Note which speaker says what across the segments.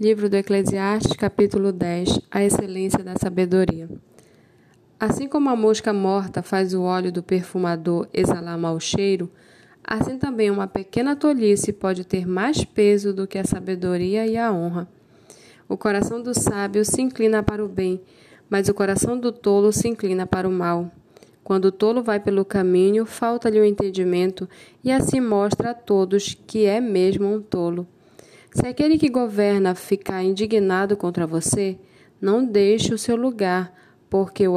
Speaker 1: Livro do Eclesiastes, capítulo 10 A excelência da sabedoria. Assim como a mosca morta faz o óleo do perfumador exalar mau cheiro, assim também uma pequena tolice pode ter mais peso do que a sabedoria e a honra. O coração do sábio se inclina para o bem, mas o coração do tolo se inclina para o mal. Quando o tolo vai pelo caminho, falta-lhe o entendimento, e assim mostra a todos que é mesmo um tolo. Se aquele que governa ficar indignado contra você, não deixe o seu lugar, porque o,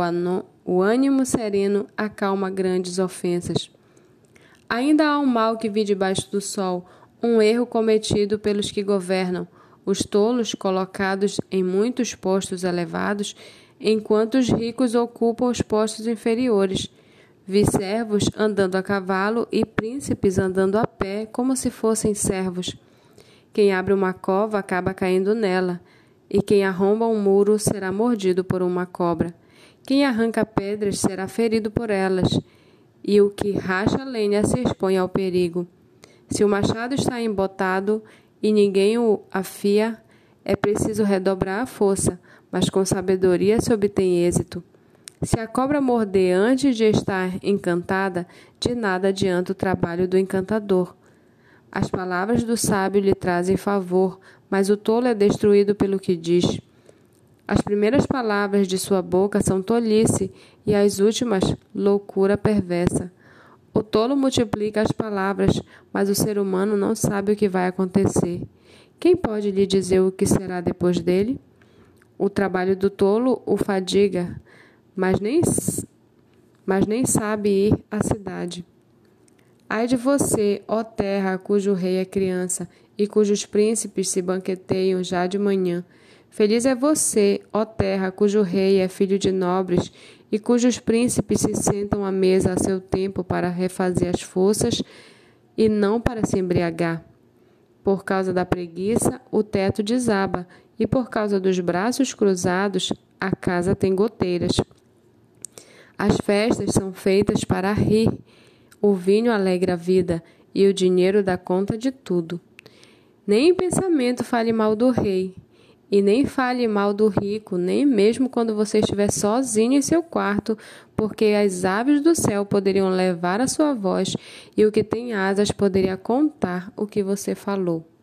Speaker 1: o ânimo sereno acalma grandes ofensas. Ainda há um mal que vi debaixo do sol, um erro cometido pelos que governam, os tolos colocados em muitos postos elevados, enquanto os ricos ocupam os postos inferiores. Vi servos andando a cavalo e príncipes andando a pé, como se fossem servos. Quem abre uma cova acaba caindo nela, e quem arromba um muro será mordido por uma cobra. Quem arranca pedras será ferido por elas, e o que racha lenha se expõe ao perigo. Se o machado está embotado e ninguém o afia, é preciso redobrar a força, mas com sabedoria se obtém êxito. Se a cobra morder antes de estar encantada, de nada adianta o trabalho do encantador. As palavras do sábio lhe trazem favor, mas o tolo é destruído pelo que diz. As primeiras palavras de sua boca são tolice, e as últimas, loucura perversa. O tolo multiplica as palavras, mas o ser humano não sabe o que vai acontecer. Quem pode lhe dizer o que será depois dele? O trabalho do tolo o fadiga, mas nem, mas nem sabe ir à cidade. Ai de você, ó terra, cujo rei é criança e cujos príncipes se banqueteiam já de manhã. Feliz é você, ó terra, cujo rei é filho de nobres e cujos príncipes se sentam à mesa a seu tempo para refazer as forças e não para se embriagar. Por causa da preguiça, o teto desaba, e por causa dos braços cruzados, a casa tem goteiras. As festas são feitas para rir o vinho alegra a vida e o dinheiro dá conta de tudo. Nem em pensamento fale mal do rei, e nem fale mal do rico, nem mesmo quando você estiver sozinho em seu quarto, porque as aves do céu poderiam levar a sua voz e o que tem asas poderia contar o que você falou.